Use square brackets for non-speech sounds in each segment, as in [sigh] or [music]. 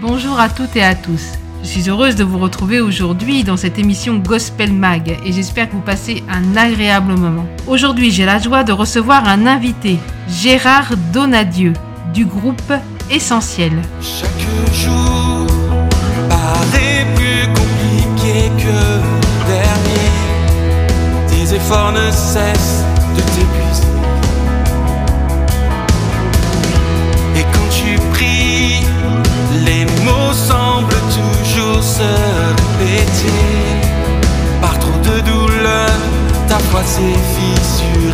Bonjour à toutes et à tous. Je suis heureuse de vous retrouver aujourd'hui dans cette émission Gospel Mag et j'espère que vous passez un agréable moment. Aujourd'hui, j'ai la joie de recevoir un invité, Gérard Donadieu, du groupe Essentiel. Chaque jour paraît plus compliqué que le dernier. Tes efforts ne cessent de. Mots semblent toujours se répéter. Par trop de douleur, ta foi s'est.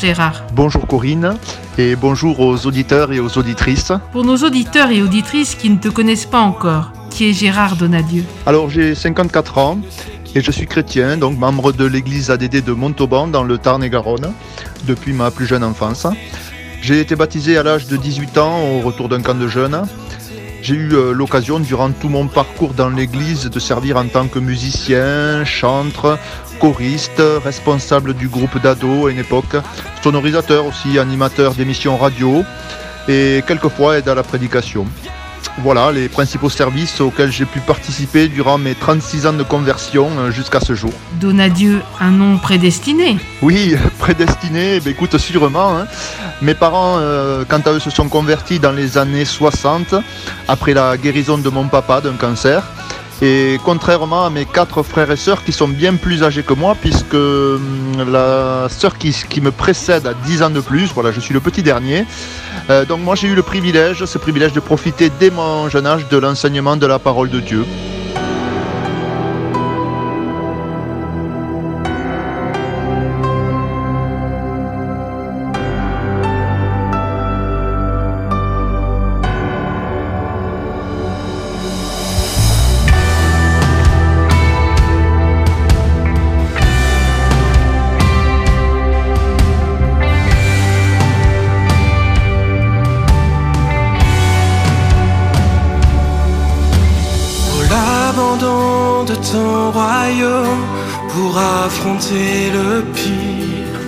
Gérard. Bonjour Corinne et bonjour aux auditeurs et aux auditrices. Pour nos auditeurs et auditrices qui ne te connaissent pas encore, qui est Gérard Donadieu Alors j'ai 54 ans et je suis chrétien, donc membre de l'église ADD de Montauban dans le Tarn-et-Garonne depuis ma plus jeune enfance. J'ai été baptisé à l'âge de 18 ans au retour d'un camp de jeunes. J'ai eu euh, l'occasion durant tout mon parcours dans l'église de servir en tant que musicien, chantre, choriste, responsable du groupe d'ado à une époque, sonorisateur aussi, animateur d'émissions radio et quelquefois aide à la prédication. Voilà les principaux services auxquels j'ai pu participer durant mes 36 ans de conversion euh, jusqu'à ce jour. Donadieu, un nom prédestiné. Oui, [laughs] prédestiné, eh ben, écoute, sûrement. hein. Mes parents, euh, quant à eux, se sont convertis dans les années 60, après la guérison de mon papa d'un cancer. Et contrairement à mes quatre frères et sœurs qui sont bien plus âgés que moi, puisque hum, la sœur qui, me précède a 10 ans de plus, voilà, je suis le petit dernier. Euh, donc moi j'ai eu le privilège, ce privilège de profiter dès mon jeune âge de l'enseignement de la parole de Dieu. De ton royaume, pour affronter le pire.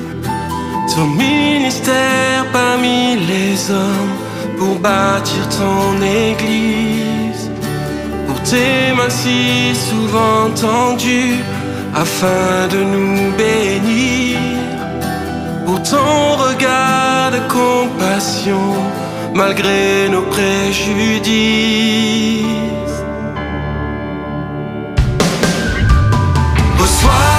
Ton ministère parmi les hommes, pour bâtir ton église. Pour tes mains si souvent tendues, afin de nous bénir. Pour ton regard de compassion, malgré nos préjudices. Reçois au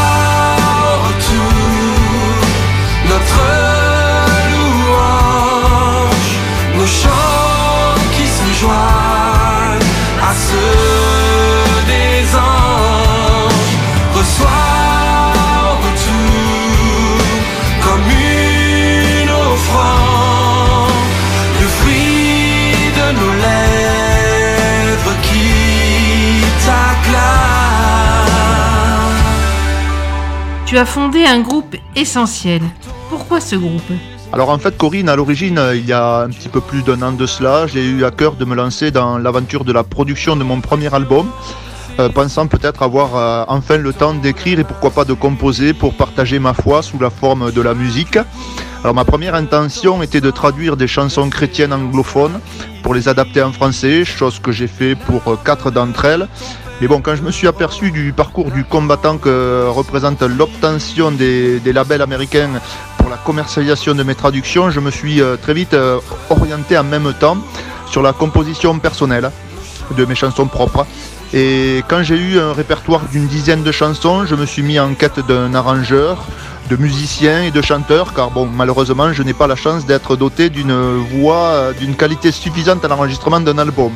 Tu as fondé un groupe essentiel. Pourquoi ce groupe? Alors en fait Corinne, à l'origine, euh, il y a un petit peu plus d'un an de cela, j'ai eu à cœur de me lancer dans l'aventure de la production de mon premier album, euh, pensant peut-être avoir euh, enfin le temps d'écrire et pourquoi pas de composer pour partager ma foi sous la forme de la musique. Alors ma première intention était de traduire des chansons chrétiennes anglophones pour les adapter en français, chose que j'ai fait pour quatre d'entre elles. Mais bon, quand je me suis aperçu du parcours du combattant que représente l'obtention des, labels américains pour la commercialisation de mes traductions, je me suis euh, très vite euh, orienté en même temps sur la composition personnelle de mes chansons propres. Et quand j'ai eu un répertoire d'une dizaine de chansons, je me suis mis en quête d'un arrangeur, de musiciens et de chanteurs, car bon, malheureusement, je n'ai pas la chance d'être doté d'une voix euh, d'une qualité suffisante à l'enregistrement d'un album.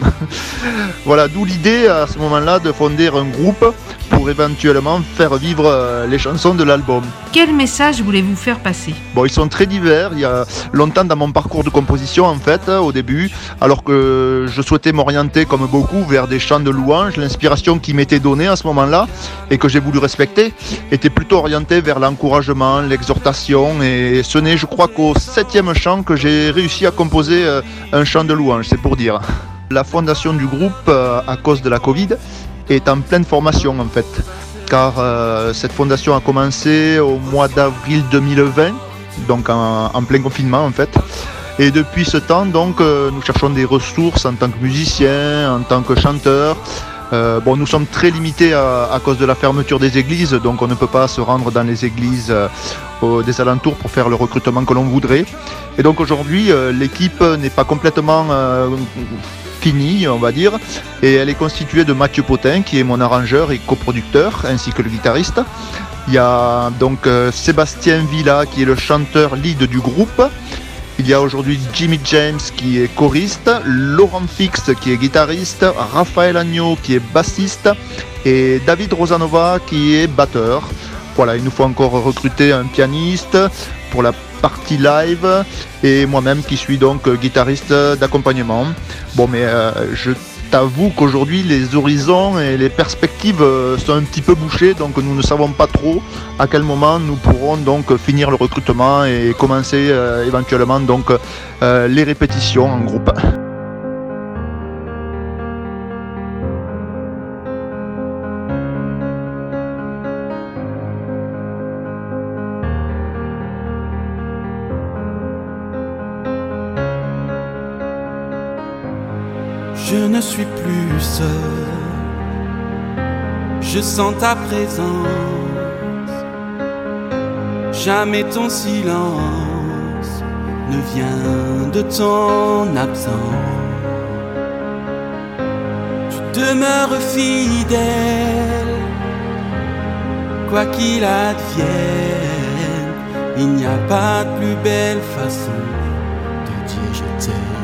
[laughs] voilà, d'où l'idée à ce moment-là de fonder un groupe pour éventuellement faire vivre euh, les chansons de l'album. Quel message voulez-vous faire passer? Bon, ils sont très divers. Il y a longtemps dans mon parcours de composition, en fait, au début, alors que je souhaitais m'orienter, comme beaucoup, vers des chants de louange, l'inspiration qui m'était donnée à ce moment-là et que j'ai voulu respecter était plutôt orientée vers l'encouragement, l'exhortation. Et ce n'est, je crois, qu'au septième chant que j'ai réussi à composer euh, un chant de louange, c'est pour dire. La fondation du groupe, euh, à cause de la Covid, est en pleine formation en fait. Car euh, cette fondation a commencé au mois d'avril 2020, donc en, plein confinement en fait. Et depuis ce temps, donc, nous cherchons des ressources en tant que musiciens, en tant que chanteurs. Euh, bon, nous sommes très limités à, à, cause de la fermeture des églises, donc on ne peut pas se rendre dans les églises euh, des alentours pour faire le recrutement que l'on voudrait. Et donc aujourd'hui, euh, l'équipe n'est pas complètement finie, on va dire, et elle est constituée de Mathieu Potin, qui est mon arrangeur et coproducteur, ainsi que le guitariste. Il y a donc euh, Sébastien Villa, qui est le chanteur lead du groupe. Il y a aujourd'hui Jimmy James qui est choriste, Laurent Fix qui est guitariste, Raphaël Agneau qui est bassiste et David Rosanova qui est batteur. Voilà, il nous faut encore recruter un pianiste pour la partie live et moi-même qui suis donc guitariste d'accompagnement. Bon, mais euh, je t'avoue qu'aujourd'hui les horizons et les perspectives sont un petit peu bouchées, donc nous ne savons pas trop à quel moment nous pourrons donc finir le recrutement et commencer euh, éventuellement donc euh, les répétitions en groupe. Je ne suis plus seul. Je sens ta présence. Jamais ton silence ne vient de ton absence. Tu demeures fidèle, quoi qu'il advienne. Il n'y a pas de plus belle façon de dire je t'aime.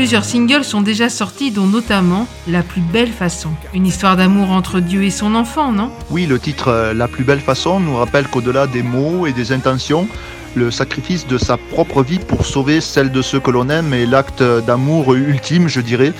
Plusieurs singles sont déjà sortis, dont notamment La plus belle façon. Une histoire d'amour entre Dieu et son enfant, non? Oui, le titre euh, La plus belle façon nous rappelle qu'au-delà des mots et des intentions, le sacrifice de sa propre vie pour sauver celle de ceux que l'on aime est l'acte d'amour ultime, je dirais.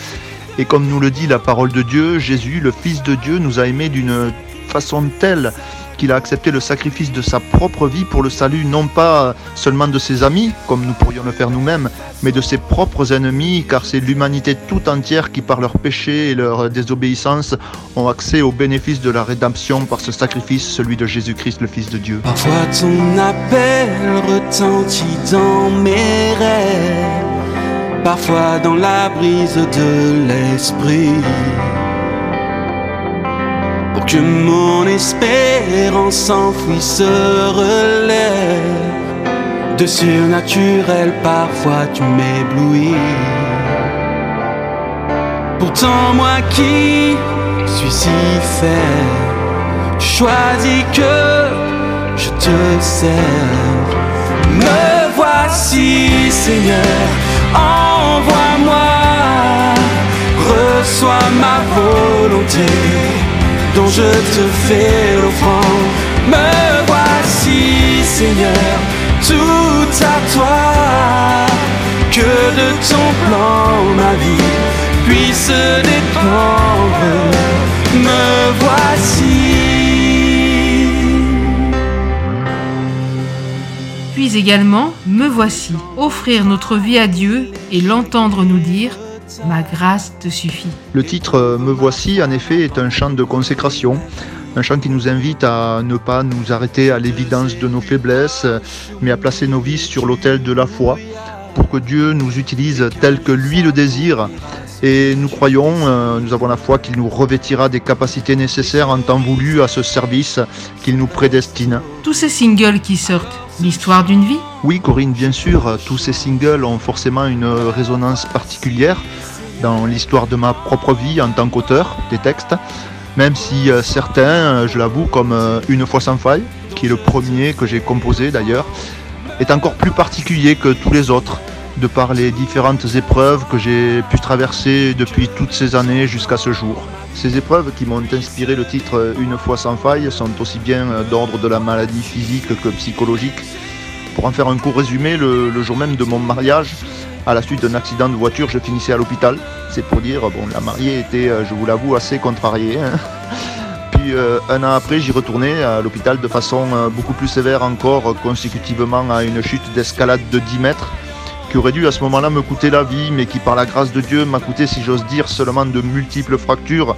Et comme nous le dit la parole de Dieu, Jésus, le Fils de Dieu, nous a aimés d'une façon telle qu'il a accepté le sacrifice de sa propre vie pour le salut non pas seulement de ses amis, comme nous pourrions le faire nous-mêmes, mais de ses propres ennemis, car c'est l'humanité tout entière qui, par leur péché et leur désobéissance, ont accès au bénéfice de la rédemption par ce sacrifice, celui de Jésus-Christ, le Fils de Dieu. Parfois ton appel retentit dans mes rêves, parfois dans la brise de l'esprit que mon espérance s'enfuisse se relève. De surnaturel, parfois tu m'éblouis. Pourtant, moi qui suis si faible, choisis que je te serve. Me voici, Seigneur, envoie-moi, reçois ma volonté dont je te fais l'offrande. Me voici, Seigneur, tout à toi. Que de ton plan ma vie puisse dépendre. Me voici. Puis également, me voici, offrir notre vie à Dieu et l'entendre nous dire Ma grâce te suffit. Le titre euh, Me voici, en effet, est un chant de consécration, un chant qui nous invite à ne pas nous arrêter à l'évidence de nos faiblesses, mais à placer nos vies sur l'autel de la foi, pour que Dieu nous utilise tel que lui le désire. Et nous croyons, euh, nous avons la foi qu'il nous revêtira des capacités nécessaires en temps voulu à ce service qu'il nous prédestine. Tous ces singles qui sortent, l'histoire d'une vie? Oui, Corinne, bien sûr, tous ces singles ont forcément une résonance particulière dans l'histoire de ma propre vie en tant qu'auteur des textes, même si euh, certains, euh, je l'avoue, comme euh, Une fois sans faille, qui est le premier que j'ai composé d'ailleurs, est encore plus particulier que tous les autres, de par les différentes épreuves que j'ai pu traverser depuis toutes ces années jusqu'à ce jour. Ces épreuves qui m'ont inspiré le titre Une fois sans faille sont aussi bien d'ordre de la maladie physique que psychologique. Pour en faire un court résumé, le, le jour même de mon mariage, à la suite d'un accident de voiture, je finissais à l'hôpital. C'est pour dire, bon, la mariée était, euh, je vous l'avoue, assez contrariée. hein. [laughs] Puis euh, un an après, j'y retournais à l'hôpital de façon euh, beaucoup plus sévère encore, consécutivement à une chute d'escalade de 10 mètres, qui aurait dû à ce moment-là me coûter la vie, mais qui par la grâce de Dieu m'a coûté, si j'ose dire, seulement de multiples fractures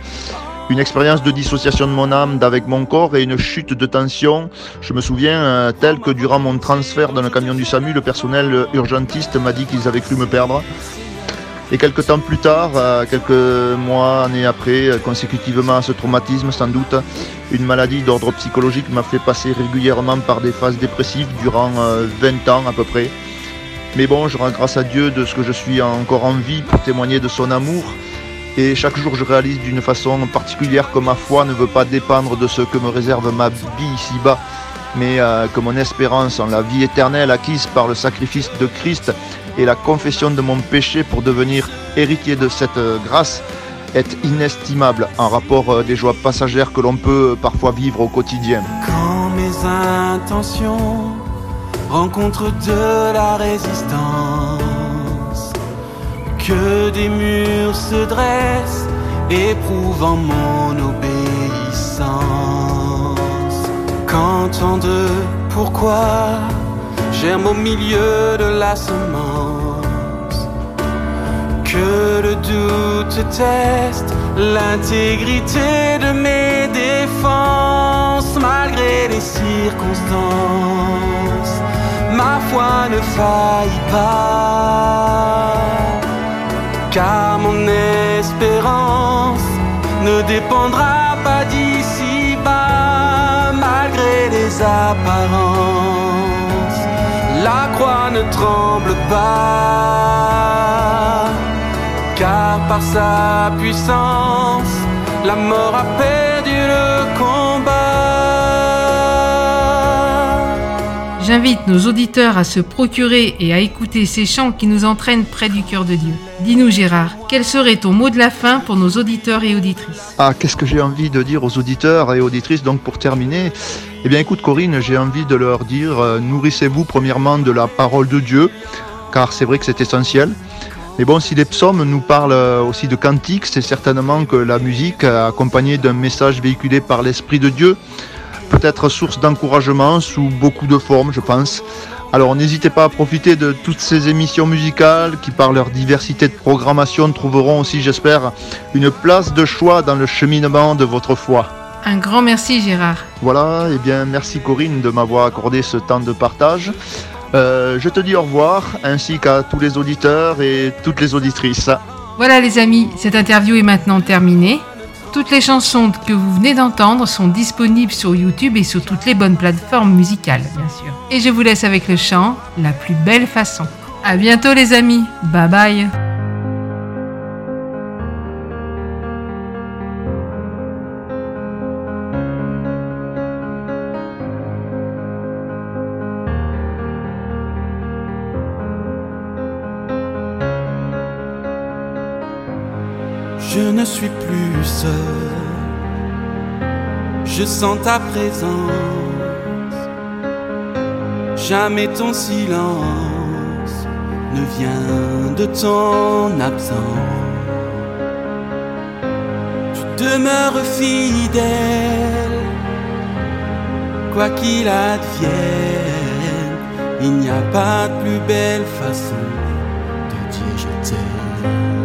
une expérience de dissociation de mon âme d'avec mon corps et une chute de tension. Je me souviens, euh, tel que durant mon transfert dans le camion du SAMU, le personnel urgentiste m'a dit qu'ils avaient cru me perdre. Et quelques temps plus tard, euh, quelques mois, années après, euh, consécutivement à ce traumatisme sans doute, une maladie d'ordre psychologique m'a fait passer régulièrement par des phases dépressives durant euh, 20 ans à peu près. Mais bon, je rends grâce à Dieu de ce que je suis encore en vie pour témoigner de son amour. Et chaque jour, je réalise d'une façon particulière que ma foi ne veut pas dépendre de ce que me réserve ma vie ici-bas, mais euh, que mon espérance en la vie éternelle acquise par le sacrifice de Christ et la confession de mon péché pour devenir héritier de cette euh, grâce est inestimable en rapport euh, des joies passagères que l'on peut parfois vivre au quotidien. Quand mes intentions rencontrent de la résistance, que des murs se dressent, éprouvant mon obéissance. De pourquoi germe au milieu de la semence, que le doute teste l'intégrité de mes défenses malgré les circonstances. Ma foi ne faillit pas, car mon espérance ne dépendra pas d'ici bas, malgré les apparences. La croix ne tremble pas, car par sa puissance, la mort a J'invite nos auditeurs à se procurer et à écouter ces chants qui nous entraînent près du cœur de Dieu. Dis-nous Gérard, quel serait ton mot de la fin pour nos auditeurs et auditrices? Ah, qu'est-ce que j'ai envie de dire aux auditeurs et auditrices donc pour terminer? Eh bien écoute Corinne, j'ai envie de leur dire, euh, nourrissez-vous premièrement de la parole de Dieu, car c'est vrai que c'est essentiel. Mais bon, si les psaumes nous parlent euh, aussi de cantiques, c'est certainement que la musique, accompagnée d'un message véhiculé par l'Esprit de Dieu, peut être source d'encouragement sous beaucoup de formes, je pense. Alors n'hésitez pas à profiter de toutes ces émissions musicales qui, par leur diversité de programmation, trouveront aussi, j'espère, une place de choix dans le cheminement de votre foi. Un grand merci Gérard. Voilà, et bien merci Corinne de m'avoir accordé ce temps de partage. Euh, je te dis au revoir, ainsi qu'à tous les auditeurs et toutes les auditrices. Voilà les amis, cette interview est maintenant terminée. Toutes les chansons que vous venez d'entendre sont disponibles sur YouTube et sur toutes les bonnes plateformes musicales, bien sûr. Et je vous laisse avec le chant La plus belle façon. À bientôt les amis. Bye bye. Je ne suis plus seul. Je sens ta présence. Jamais ton silence ne vient de ton absence. Tu demeures fidèle, quoi qu'il advienne. Il n'y a pas de plus belle façon de dire je t'aime.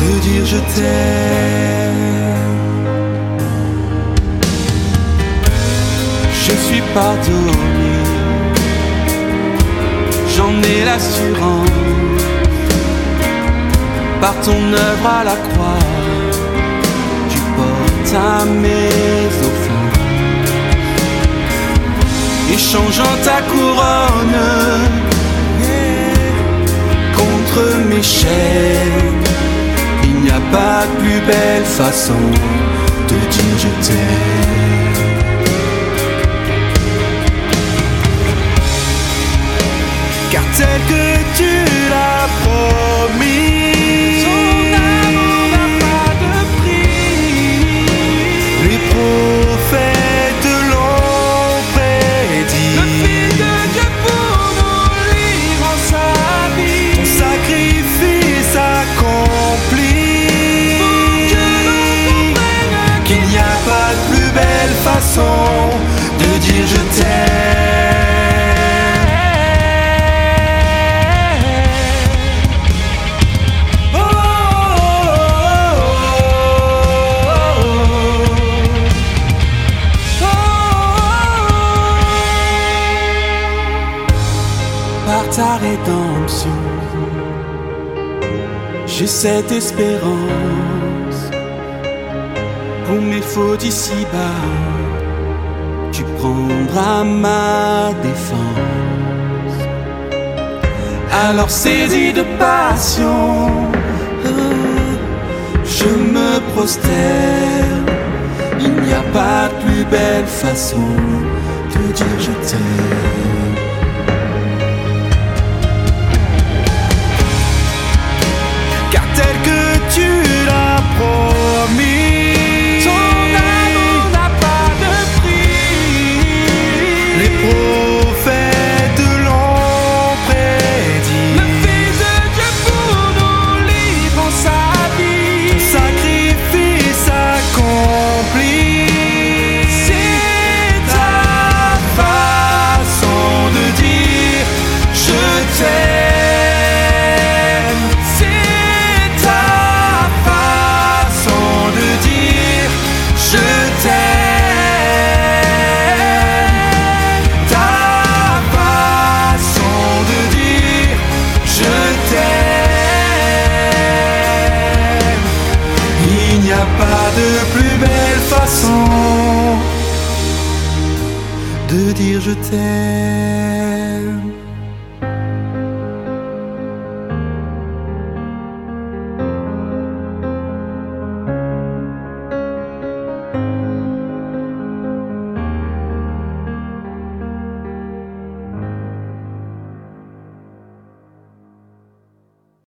de dire je t'aime. Je suis pardonné, j'en ai l'assurance. Par ton œuvre à la croix, tu portes à mes offenses. Et changeant ta couronne mes chaînes. Il n'y a pas de plus belle façon de dire je t'aime. car tel que tu l'as promis, cette espérance pour mes fautes ici-bas tu prendras ma défense. Alors saisi de passion, euh, je me prosterne. Il n'y a pas de plus belle façon de dire je t'aime. De dire je t'aime.